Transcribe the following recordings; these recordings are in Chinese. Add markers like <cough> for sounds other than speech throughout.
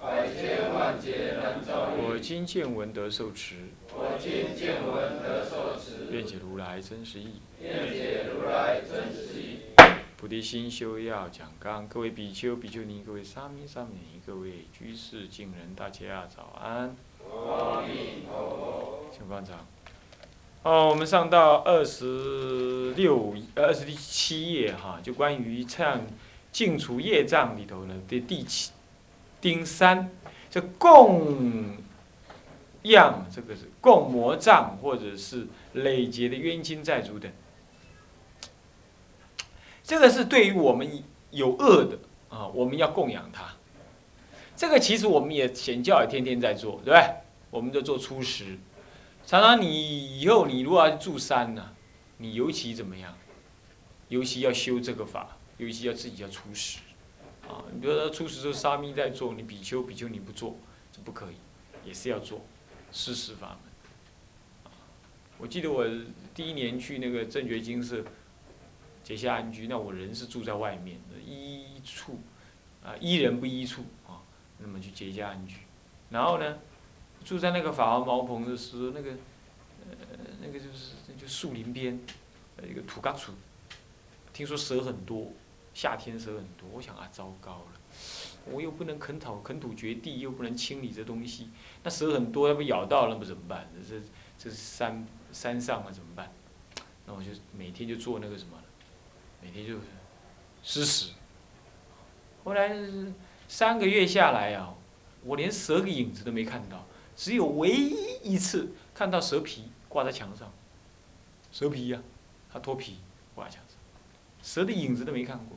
百千万劫难遭遇。我今见闻得受持，我今见闻得受持。辩解如来真实义。辩解如来真实义。菩提心修要讲纲，各位比丘、比丘尼，各位沙弥、沙弥尼，各位居士、敬人，大家早安。阿弥陀佛。请方丈。哦，我们上到二十六、二十七页哈，就关于唱净除业障里头呢的第七丁三，这供养这个是供魔障或者是累劫的冤亲债主等，这个是对于我们有恶的啊，我们要供养他。这个其实我们也显教也天天在做，对不对？我们就做初十。常常你以后你如果要住山呢、你尤其怎么样？尤其要修这个法，尤其要自己要出世，啊，你比如说出世时候沙弥在做，你比丘比丘你不做，这不可以，也是要做，施食法门。我记得我第一年去那个正觉精舍结下安居，那我人是住在外面的依处，啊，依人不依处啊，那么去结下安居，然后呢？住在那个法王茅棚的时候，那个，呃，那个就是就树林边，呃，一个土嘎处，听说蛇很多，夏天蛇很多，我想啊，糟糕了，我又不能啃草，啃土掘地，又不能清理这东西，那蛇很多，要不咬到了，那不怎么办？这这是山山上啊，怎么办？那我就每天就做那个什么，每天就吃屎。后来三个月下来啊，我连蛇的影子都没看到。只有唯一一次看到蛇皮挂在墙上，蛇皮呀，它脱皮挂在墙上，蛇的影子都没看过。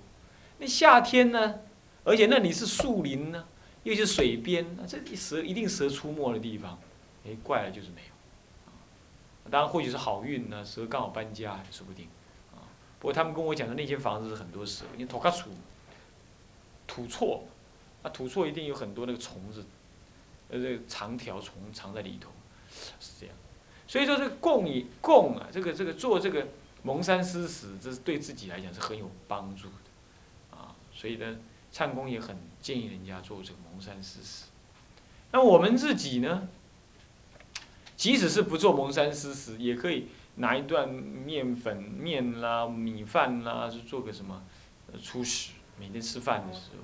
那夏天呢？而且那里是树林呢，又是水边，那这蛇一定蛇出没的地方，哎，怪了就是没有。当然或许是好运呢，蛇刚好搬家说不定。啊，不过他们跟我讲的那间房子是很多蛇，因为土卡土，土错，那土错一定有很多那个虫子。呃，这个长条虫藏在里头，是这样。所以说，这个供以供啊，这个这个做这个蒙山施食，这是对自己来讲是很有帮助，所以呢，唱功也很建议人家做这个蒙山施食。那我们自己呢，即使是不做蒙山施食，也可以拿一段面粉面啦、米饭啦，是做个什么初食。每天吃饭的时候，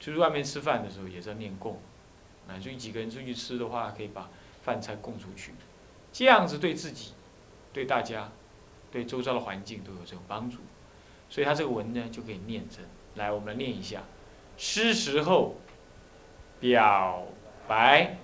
出去外面吃饭的时候，也在念供。啊，所以几个人出去吃的话，可以把饭菜供出去，这样子对自己、对大家、对周遭的环境都有这种帮助。所以他这个文呢，就可以念成。来，我们来念一下：是时候表白，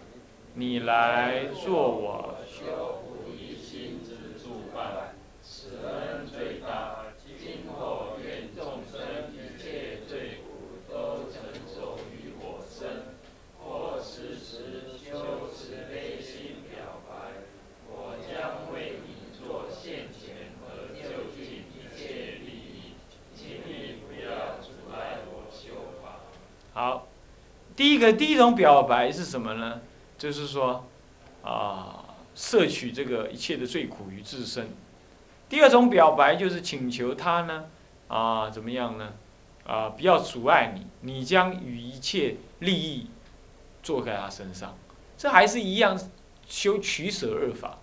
你来做我修菩提心之助伴，此恩最大。今后愿众生一切罪苦都承受于我身。我时时修持内心表白，我将为你做现前和就近一切利益，请你不要阻碍我修法。好，第一个第一种表白是什么呢？就是说，啊，摄取这个一切的罪苦于自身。第二种表白就是请求他呢，啊，怎么样呢？啊，不要阻碍你，你将与一切利益做在他身上。这还是一样修取舍二法，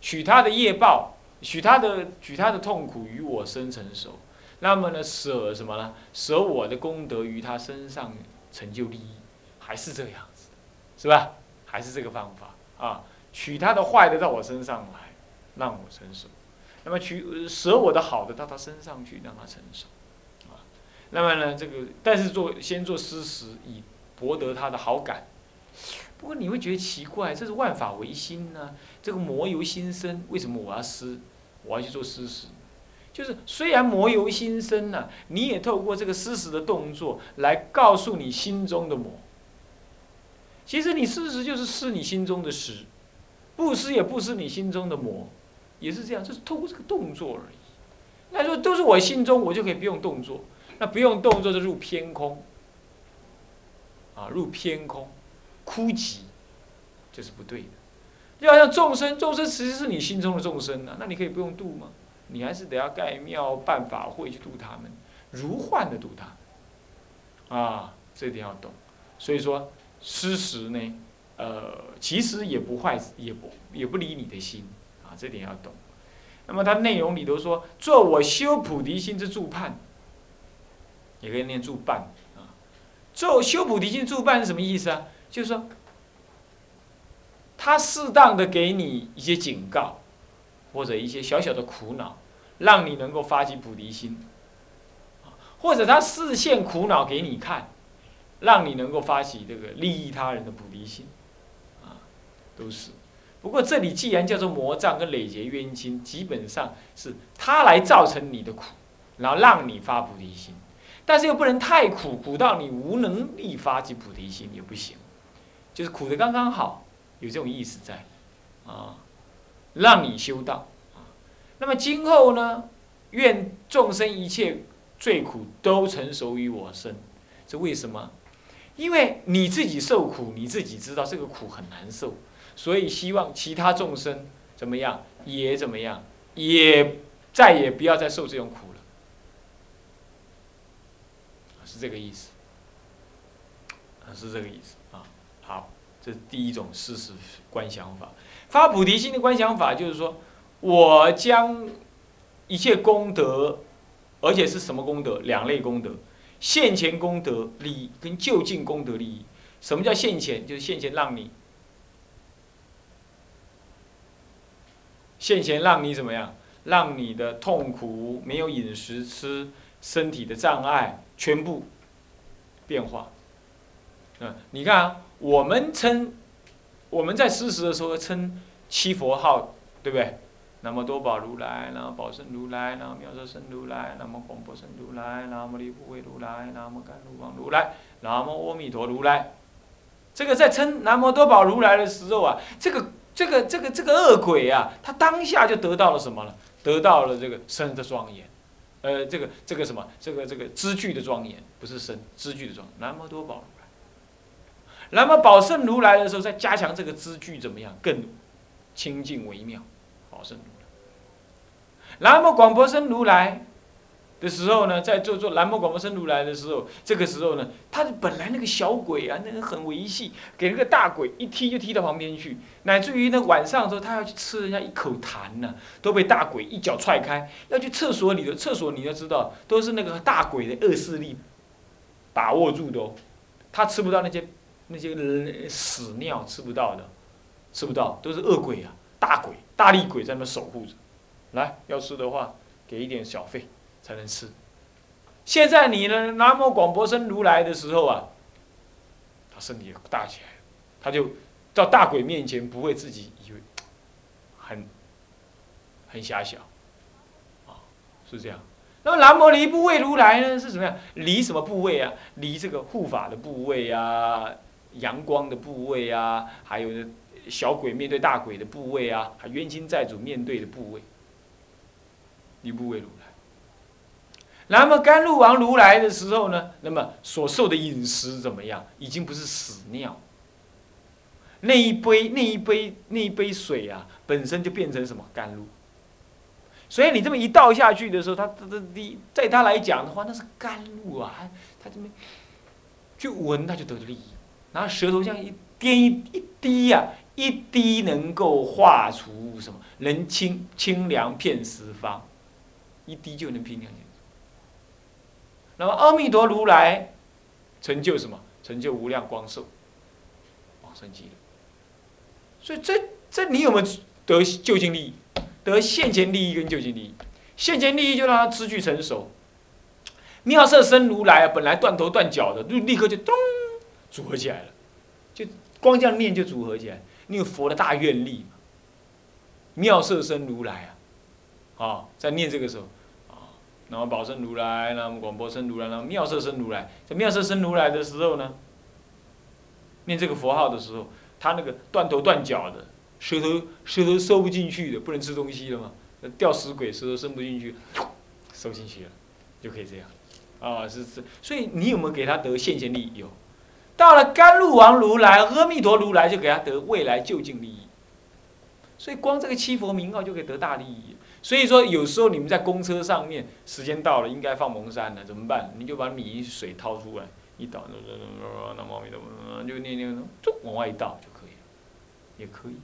取他的业报，取他的取他的痛苦于我身成熟。那么呢，舍什么呢？舍我的功德于他身上成就利益，还是这样子，是吧？还是这个方法啊？取他的坏的到我身上来，让我成熟。那么取舍我的好的到他身上去，让他成熟，啊，那么呢，这个但是做先做施食，以博得他的好感。不过你会觉得奇怪，这是万法唯心呢，这个魔由心生，为什么我要施，我要去做施食？就是虽然魔由心生呢，你也透过这个施食的动作来告诉你心中的魔。其实你施食就是施你心中的食，布施也不施你心中的魔。也是这样，就是透过这个动作而已。那说都是我心中，我就可以不用动作，那不用动作就入偏空，啊，入偏空，枯寂，这是不对的。就好像众生，众生其实是你心中的众生啊，那你可以不用度吗？你还是得要盖庙办法会去度他们，如幻的度他们，啊，这一点要懂。所以说，施食呢，呃，其实也不坏，也不也不离你的心，啊，这点要懂。那么它内容里头说，做我修菩提心之助伴，也可以念助伴啊。做修菩提心助伴是什么意思啊？就是说，他适当的给你一些警告，或者一些小小的苦恼，让你能够发起菩提心，或者他视现苦恼给你看。让你能够发起这个利益他人的菩提心，啊，都是。不过这里既然叫做魔障跟累劫冤亲，基本上是他来造成你的苦，然后让你发菩提心，但是又不能太苦，苦到你无能力发起菩提心也不行，就是苦的刚刚好，有这种意思在，啊，让你修道，啊，那么今后呢，愿众生一切罪苦都成熟于我身，这为什么？因为你自己受苦，你自己知道这个苦很难受，所以希望其他众生怎么样也怎么样，也再也不要再受这种苦了，是这个意思，是这个意思啊。好，这是第一种事实观想法。发菩提心的观想法就是说，我将一切功德，而且是什么功德？两类功德。现前功德利益跟就近功德利益，什么叫现前？就是现前让你，现前让你怎么样？让你的痛苦没有饮食吃，身体的障碍全部变化。嗯，你看啊，我们称我们在施食的时候称七佛号，对不对？南无多宝如来，南无宝胜如来，南无妙色胜如来，南无广博胜如来，南无离不为如来，南无甘露王如来，南无阿弥陀如来。这个在称南无多宝如来的时候啊，这个这个这个这个恶鬼啊，他当下就得到了什么了？得到了这个身的庄严，呃，这个这个什么？这个这个知具的庄严，不是身知具的庄严。南无多宝如来，南无宝胜如来的时候，再加强这个知具怎么样？更清净微妙，宝胜。南无广博生如来的时候呢，在做做南无广博生如来的时候，这个时候呢，他本来那个小鬼啊，那个很维系，给那个大鬼一踢就踢到旁边去，乃至于那晚上的时候，他要去吃人家一口痰呢，都被大鬼一脚踹开，要去厕所里的厕所，你要知道，都是那个大鬼的恶势力把握住的哦，他吃不到那些那些屎尿，吃不到的，吃不到，都是恶鬼啊，大鬼大力鬼在那守护着。来，要吃的话，给一点小费才能吃。现在你呢？南无广博生如来的时候啊，他身体大起来他就到大鬼面前不会自己以为很很狭小，啊，是这样。那么南无离部位如来呢？是什么样？离什么部位啊？离这个护法的部位啊，阳光的部位啊，还有呢小鬼面对大鬼的部位啊，还冤亲债主面对的部位。你不为如来，那么甘露王如来的时候呢？那么所受的饮食怎么样？已经不是屎尿。那一杯那一杯那一杯水啊，本身就变成什么甘露。所以你这么一倒下去的时候，他他他滴，在他来讲的话，那是甘露啊。他这么去闻，他就得利益。然后舌头像一滴一滴呀，一滴能够化除什么？能清清凉片十方。一滴就能平两千。那么阿弥陀如来成就什么？成就无量光寿，往生极乐。所以这这你有没有得就近利益？得现前利益跟就近利益。现前利益就让他知具成熟。妙色身如来本来断头断脚的，就立刻就咚组合起来了，就光这样念就组合起来。你有佛的大愿力嘛？妙色身如来啊！啊，在念这个时候，啊，然后宝生如来，然后广博生如来，然后妙色生如来，在妙色生如来的时候呢，念这个佛号的时候，他那个断头断脚的，舌头舌头收不进去的，不能吃东西了嘛，吊死鬼舌头伸不进去，收进去了，就可以这样，啊是是，所以你有没有给他得现前利益？有，到了甘露王如来、阿弥陀如来，就给他得未来就近利益。所以光这个七佛名号就可以得大利益。所以说有时候你们在公车上面，时间到了应该放蒙山了，怎么办？你就把米水掏出来，一倒，那么就念念，就往外一倒就可以了，也可以。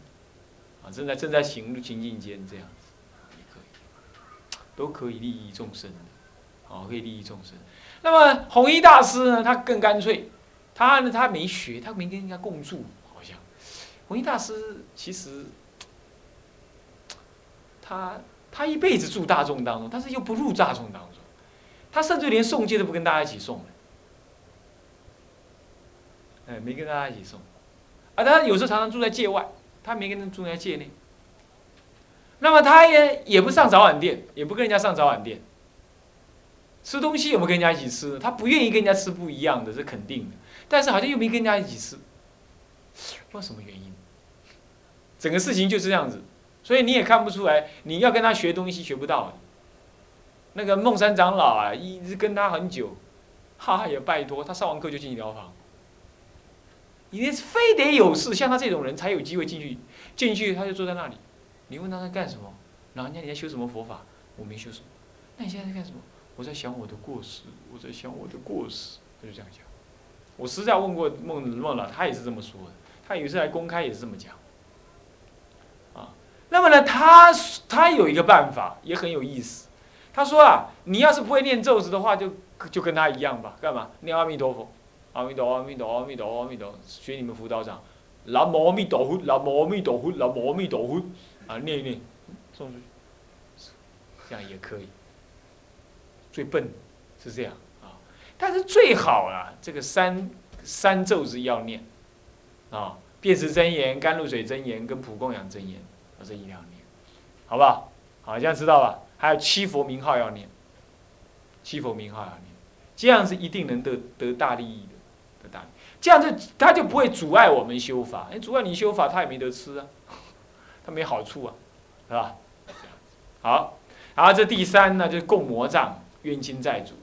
啊，正在正在行行进间这样子，也可以，都可以利益众生的，啊，可以利益众生。那么弘一大师呢，他更干脆，他呢他没学，他没跟人家共住，好像。弘一大师其实。<tsk> 他他一辈子住大众当中，但是又不入大众当中，他甚至连送戒都不跟大家一起送哎，没跟大家一起送，啊，他有时候常常住在界外，他没跟人住在界内。那么他也也不上早晚店，也不跟人家上早晚店。吃东西有没有跟人家一起吃？他不愿意跟人家吃不一样的，是肯定的。但是好像又没跟人家一起吃，不知道什么原因。整个事情就是这样子。所以你也看不出来，你要跟他学东西学不到。那个孟山长老啊，一直跟他很久，哈也拜托他上完课就进疗房。你非得有事，像他这种人才有机会进去，进去他就坐在那里。你问他在干什么？老人家你在修什么佛法？我没修什么。那你现在在干什么？我在想我的过失，我在想我的过失。他就这样讲。我实在问过孟孟老，他也是这么说的。他有一次来公开也是这么讲。啊那么呢，他他有一个办法也很有意思。他说啊，你要是不会念咒子的话，就就跟他一样吧。干嘛？念阿弥陀佛，阿弥陀，阿弥陀，阿弥陀，阿弥陀。学你们辅导长，南无阿弥陀佛，南无阿弥陀佛，南无阿弥陀佛。啊，念一念，送出去，这样也可以。最笨是这样，但是最好啊，这个三三咒子要念啊，辨识真言、甘露水真言跟普供养真言。这一两年，好不好？好，这样知道吧？还有七佛名号要念，七佛名号要念，这样是一定能得得大利益的，得大利。这样就他就不会阻碍我们修法，哎，阻碍你修法，他也没得吃啊，他没好处啊，是吧？好，然后这第三呢，就是供魔障冤亲债主，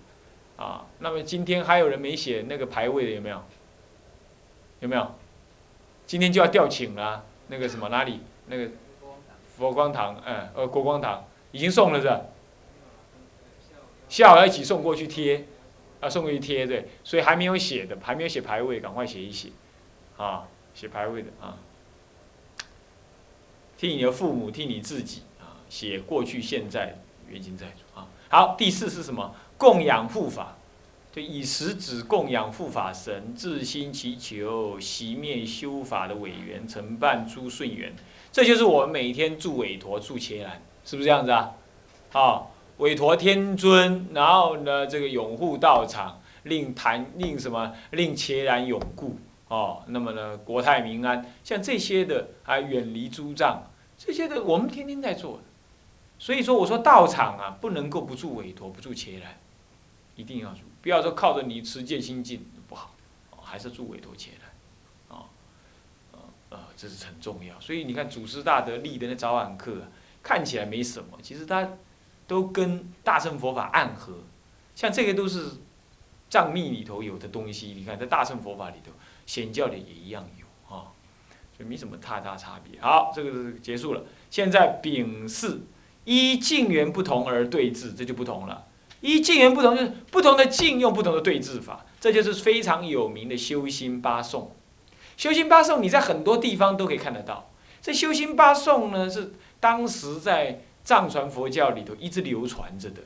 啊，那么今天还有人没写那个牌位的有没有？有没有？今天就要调请了，那个什么哪里那个？佛光堂，嗯，呃，国光堂已经送了是？下午要一起送过去贴，啊，送过去贴对，所以还没有写的，还没有写牌位，赶快写一写，啊，写牌位的啊，替你的父母，替你自己啊，写过去、现在、原经在主啊。好，第四是什么？供养护法，就以食指供养护法神，自心祈求熄灭修法的委员，承办诸顺缘。这就是我们每天祝韦陀、祝伽蓝，是不是这样子啊？啊，韦陀天尊，然后呢，这个拥护道场，令谈令什么，令伽蓝永固哦。那么呢，国泰民安，像这些的，还远离诸障，这些的我们天天在做。所以说，我说道场啊，不能够不住韦陀，不住伽蓝，一定要住，不要说靠着你持戒心静不好，还是住韦陀伽蓝。这是很重要，所以你看祖师大德立的那早晚课，看起来没什么，其实它都跟大乘佛法暗合。像这个都是藏密里头有的东西，你看在大乘佛法里头，显教里也一样有啊，所以没什么太大差别。好，这个是结束了。现在丙巳依境缘不同而对治，这就不同了。一境缘不同，就是不同的境用不同的对治法，这就是非常有名的修心八颂。修心八颂，你在很多地方都可以看得到。这修心八颂呢，是当时在藏传佛教里头一直流传着的。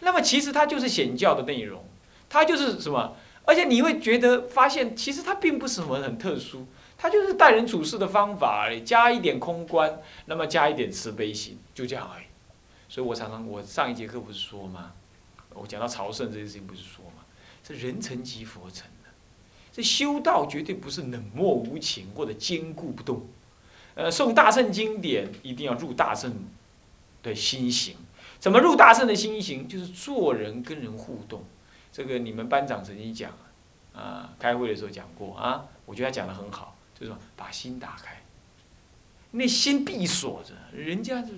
那么其实它就是显教的内容，它就是什么？而且你会觉得发现，其实它并不是什么很特殊，它就是待人处事的方法而已，加一点空观，那么加一点慈悲心，就这样而已。所以我常常，我上一节课不是说吗？我讲到朝圣这件事情，不是说吗？这人成即佛成。这修道绝对不是冷漠无情或者坚固不动，呃，诵大圣经典一定要入大圣的心行。怎么入大圣的心行？就是做人跟人互动。这个你们班长曾经讲，啊，开会的时候讲过啊，我觉得他讲的很好，就是说把心打开。那心闭锁着，人家就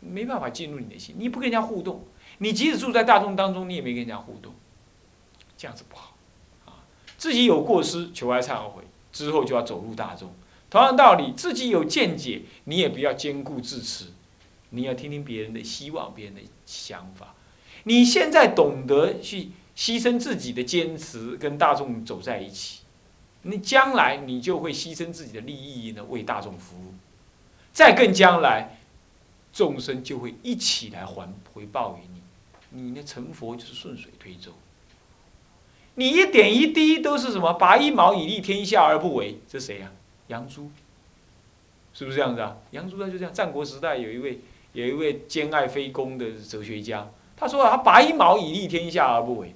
没办法进入你的心，你不跟人家互动，你即使住在大众当中，你也没跟人家互动，这样子不好，啊，自己有过失，求哀忏悔之后就要走入大众。同样道理，自己有见解，你也不要兼顾自持，你要听听别人的希望，别人的想法。你现在懂得去牺牲自己的坚持，跟大众走在一起，你将来你就会牺牲自己的利益呢，为大众服务。再更将来，众生就会一起来还回报于你，你那成佛就是顺水推舟。你一点一滴都是什么？拔一毛以利天下而不为，这谁呀？杨朱，是不是这样子啊？杨朱他就这样。战国时代有一位有一位兼爱非攻的哲学家，他说他拔一毛以利天下而不为，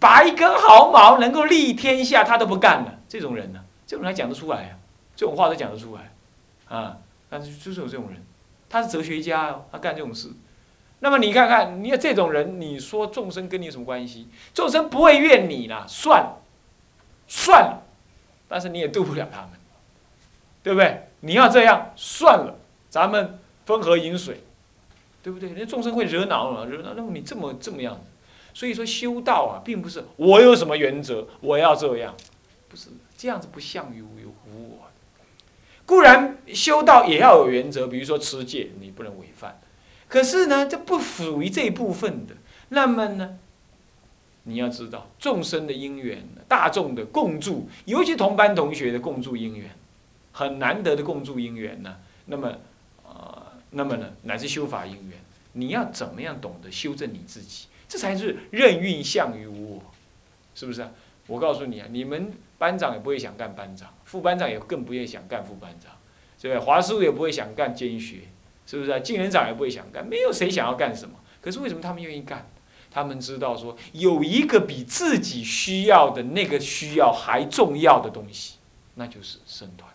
拔一根毫毛能够利天下他都不干了。这种人呢，这种人还讲得出来啊，这种话都讲得出来，啊，但是就是有这种人，他是哲学家哦，他干这种事。那么你看看，你这种人，你说众生跟你有什么关系？众生不会怨你啦，算，算了，但是你也渡不了他们。对不对？你要这样算了，咱们分河饮水，对不对？那众生会惹恼了，惹恼。那么你这么这么样子，所以说修道啊，并不是我有什么原则，我要这样，不是这样子，不像于无无我。固然修道也要有原则，比如说持戒，你不能违犯。可是呢，这不属于这一部分的。那么呢，你要知道众生的因缘，大众的共助，尤其同班同学的共助因缘。很难得的共助因缘呢，那么，呃，那么呢，乃至修法因缘，你要怎么样懂得修正你自己？这才是任运相于我，是不是啊？我告诉你啊，你们班长也不会想干班长，副班长也更不愿意想干副班长，对不对？华师傅也不会想干监学，是不是啊？进园长也不会想干，没有谁想要干什么。可是为什么他们愿意干？他们知道说有一个比自己需要的那个需要还重要的东西，那就是生团。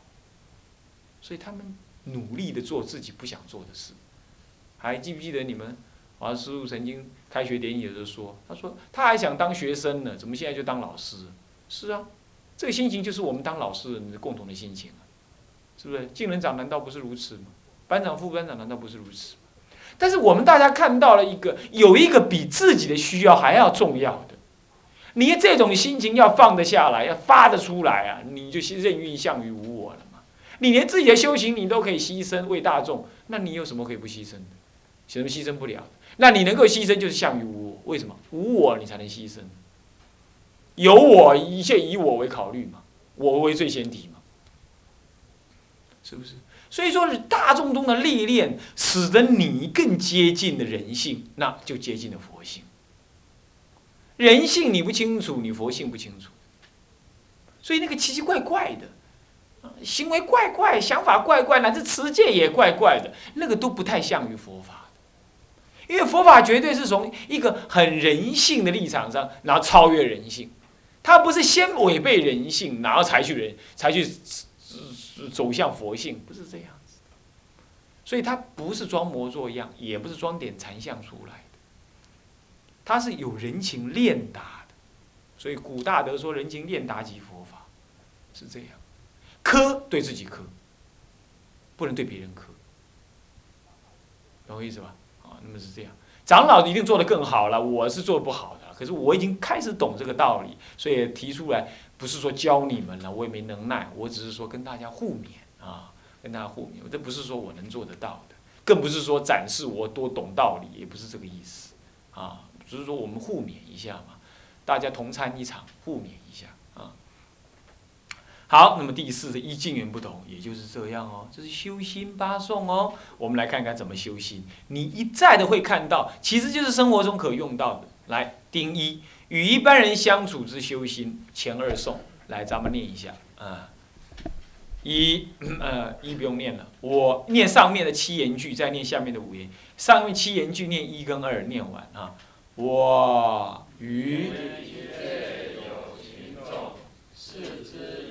所以他们努力的做自己不想做的事，还记不记得你们华师傅曾经开学典礼的时候说，他说他还想当学生呢，怎么现在就当老师？是啊，这个心情就是我们当老师人的共同的心情啊，是不是？进人长难道不是如此吗？班长、副班长难道不是如此吗？但是我们大家看到了一个，有一个比自己的需要还要重要的，你这种心情要放得下来，要发得出来啊，你就任运向于无我了嘛。你连自己的修行你都可以牺牲为大众，那你有什么可以不牺牲的？什么牺牲不了？那你能够牺牲就是相于无我，为什么？无我你才能牺牲。有我一切以我为考虑嘛，我为最先提嘛，是不是？所以说是大众中的历练，使得你更接近了人性，那就接近了佛性。人性你不清楚，你佛性不清楚，所以那个奇奇怪怪的。行为怪怪，想法怪怪，乃至持戒也怪怪的，那个都不太像于佛法因为佛法绝对是从一个很人性的立场上，然后超越人性，他不是先违背人性，然后才去人才去走向佛性，不是这样子。所以他不是装模作样，也不是装点禅相出来的，他是有人情练达的。所以古大德说：“人情练达即佛法”，是这样。苛对自己苛，不能对别人苛，懂我意思吧？啊，那么是这样，长老一定做得更好了，我是做不好，可是我已经开始懂这个道理，所以提出来，不是说教你们了，我也没能耐，我只是说跟大家互勉啊，跟大家互勉，这不是说我能做得到的，更不是说展示我多懂道理，也不是这个意思，啊，只是说我们互勉一下嘛，大家同参一场，互勉一下。好，那么第四的一境缘不同，也就是这样哦，这是修心八颂哦。我们来看看怎么修心，你一再的会看到，其实就是生活中可用到的。来，丁一与一般人相处之修心，前二颂，来咱们念一下啊。一呃一不用念了，我念上面的七言句，再念下面的五言。上面七言句念一跟二念完啊，我与。恒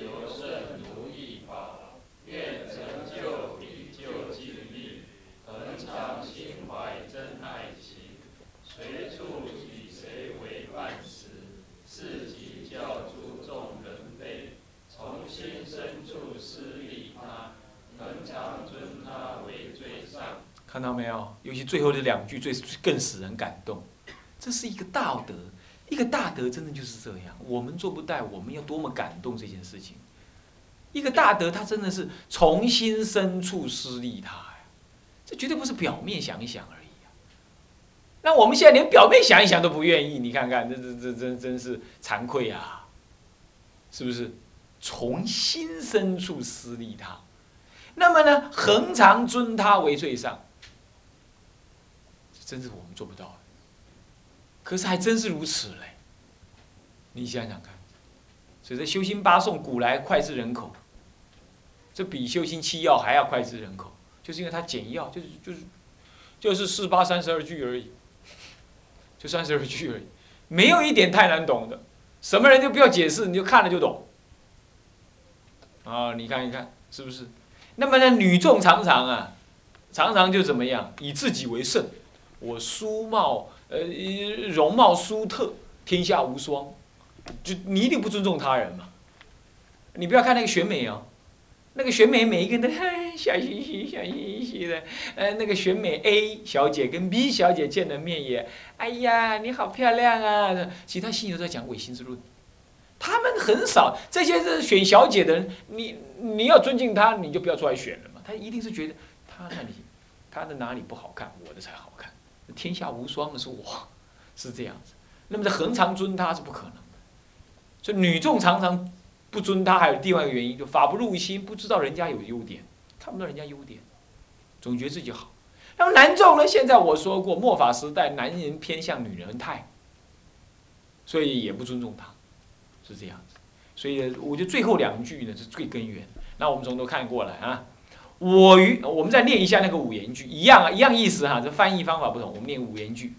看到没有？尤其最后这两句最更使人感动。这是一个道德，一个大德真的就是这样。我们做不到，我们要多么感动这件事情。一个大德，他真的是从心深处施利他呀，这绝对不是表面想一想而已啊。那我们现在连表面想一想都不愿意，你看看，这这这真真是惭愧啊，是不是？从心深处施利他，那么呢，恒常尊他为最上，真是我们做不到。可是还真是如此嘞，你想想看，所以这修心八颂古来脍炙人口，这比修心七要还要脍炙人口，就是因为它简要，就是就是就是四八三十二句而已，就三十二句而已，没有一点太难懂的，什么人就不要解释，你就看了就懂。啊，你看一看是不是？那么呢，女众常常啊，常常就怎么样，以自己为圣，我书貌。呃，容貌殊特，天下无双，就你一定不尊重他人嘛？你不要看那个选美哦，那个选美每一个人都 <laughs> 笑嘻嘻、笑嘻嘻的。呃，那个选美 A 小姐跟 B 小姐见了面也，哎呀，你好漂亮啊！其他心里都在讲唯心之论。他们很少这些是选小姐的人，你你要尊敬他，你就不要出来选了嘛。他一定是觉得他那里他的哪里不好看，我的才好看。天下无双的是我，是这样子。那么这恒常尊他是不可能的。所以女众常常不尊他，还有另外一个原因，就法不入心，不知道人家有优点，看不到人家优点，总觉得自己好。那么男众呢？现在我说过，末法时代男人偏向女人态，所以也不尊重他，是这样子。所以我觉得最后两句呢是最根源。那我们从头看过来啊。我与我们再念一下那个五言句，一样啊，一样意思哈，这翻译方法不同。我们念五言句：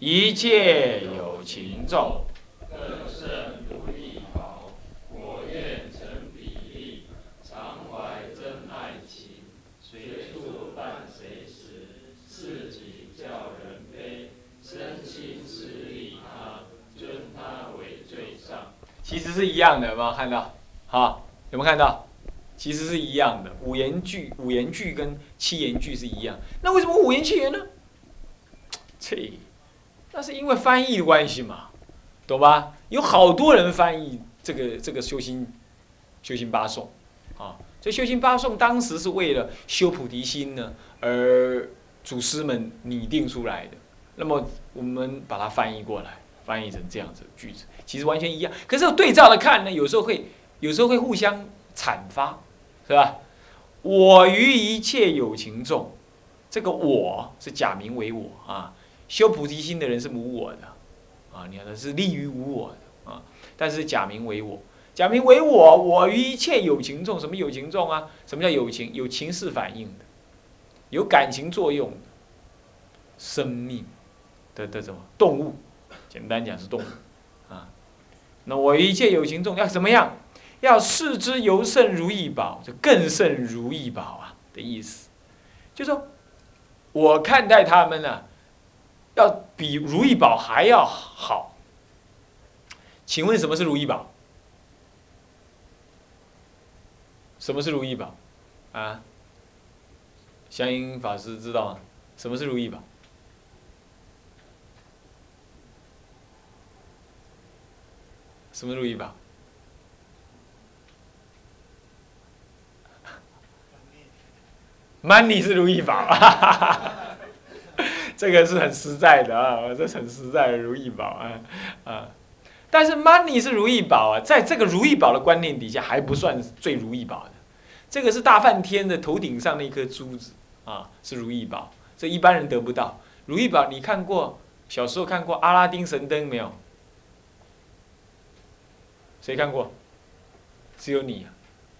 一切有情众，更胜如意宝，我愿成比例，常怀真爱情，随处伴随时，自己叫人悲，真心实利他，尊他为最上。其实是一样的，有没有看到？好，有没有看到？其实是一样的，五言句、五言句跟七言句是一样。那为什么五言七言呢？这，那是因为翻译的关系嘛，懂吧？有好多人翻译这个这个修心修心八颂，啊，这修心八颂当时是为了修菩提心呢，而祖师们拟定出来的。那么我们把它翻译过来，翻译成这样子的句子，其实完全一样。可是对照的看呢，有时候会有时候会互相阐发。是吧？我于一切有情众，这个我是假名为我啊。修菩提心的人是无我的啊，你看他是立于无我的啊，但是假名为我，假名为我。我于一切有情众，什么有情众啊？什么叫有情？有情势反应的，有感情作用的，生命的的什么动物？简单讲是动物啊。那我一切有情众要怎么样？要视之尤胜如意宝，就更胜如意宝啊的意思，就说我看待他们呢，要比如意宝还要好。请问什么是如意宝？什么是如意宝？啊？香音法师知道吗？什么是如意宝？什么如意宝？money 是如意宝，<laughs> 这个是很实在的啊，这很实在的如意宝啊啊！但是 money 是如意宝啊，在这个如意宝的观念底下，还不算最如意宝的。这个是大梵天的头顶上那颗珠子啊，是如意宝，这一般人得不到。如意宝，你看过小时候看过阿拉丁神灯没有？谁看过？只有你，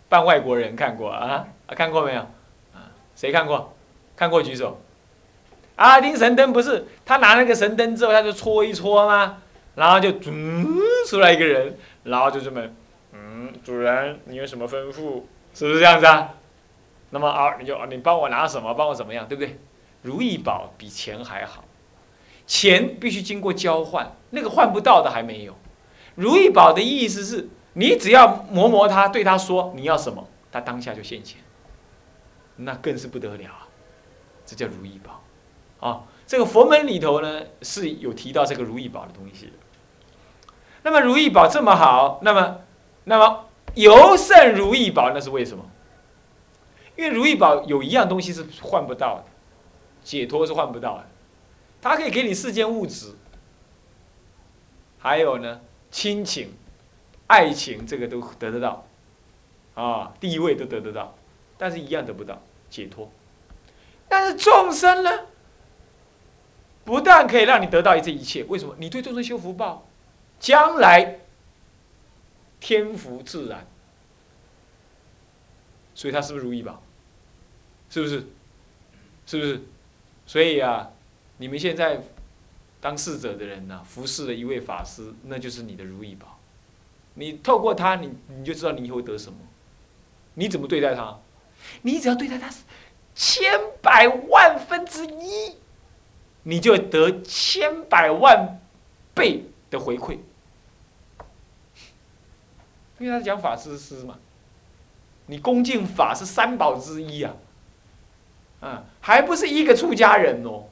半外国人看过啊啊？看过没有？啊谁看过？看过举手。阿拉丁神灯不是他拿那个神灯之后，他就搓一搓吗？然后就嗯出来一个人，然后就这么嗯，主人你有什么吩咐？是不是这样子啊？那么啊，你就你帮我拿什么？帮我怎么样？对不对？如意宝比钱还好，钱必须经过交换，那个换不到的还没有。如意宝的意思是你只要磨磨它，对他说你要什么，他当下就现钱。那更是不得了啊！这叫如意宝，啊，这个佛门里头呢是有提到这个如意宝的东西。那么如意宝这么好，那么，那么尤胜如意宝，那是为什么？因为如意宝有一样东西是换不到的，解脱是换不到的，它可以给你世间物质，还有呢亲情、爱情，这个都得得到，啊，地位都得得到，但是一样得不到解脱。但是众生呢，不但可以让你得到这一切，为什么？你对众生修福报，将来天福自然。所以他是不是如意宝？是不是？是不是？所以啊，你们现在当侍者的人呐，服侍了一位法师，那就是你的如意宝。你透过他，你你就知道你以后得什么。你怎么对待他？你只要对待他千百万分之一，你就得千百万倍的回馈。因为他讲法师师嘛。你恭敬法是三宝之一啊，啊，还不是一个出家人哦，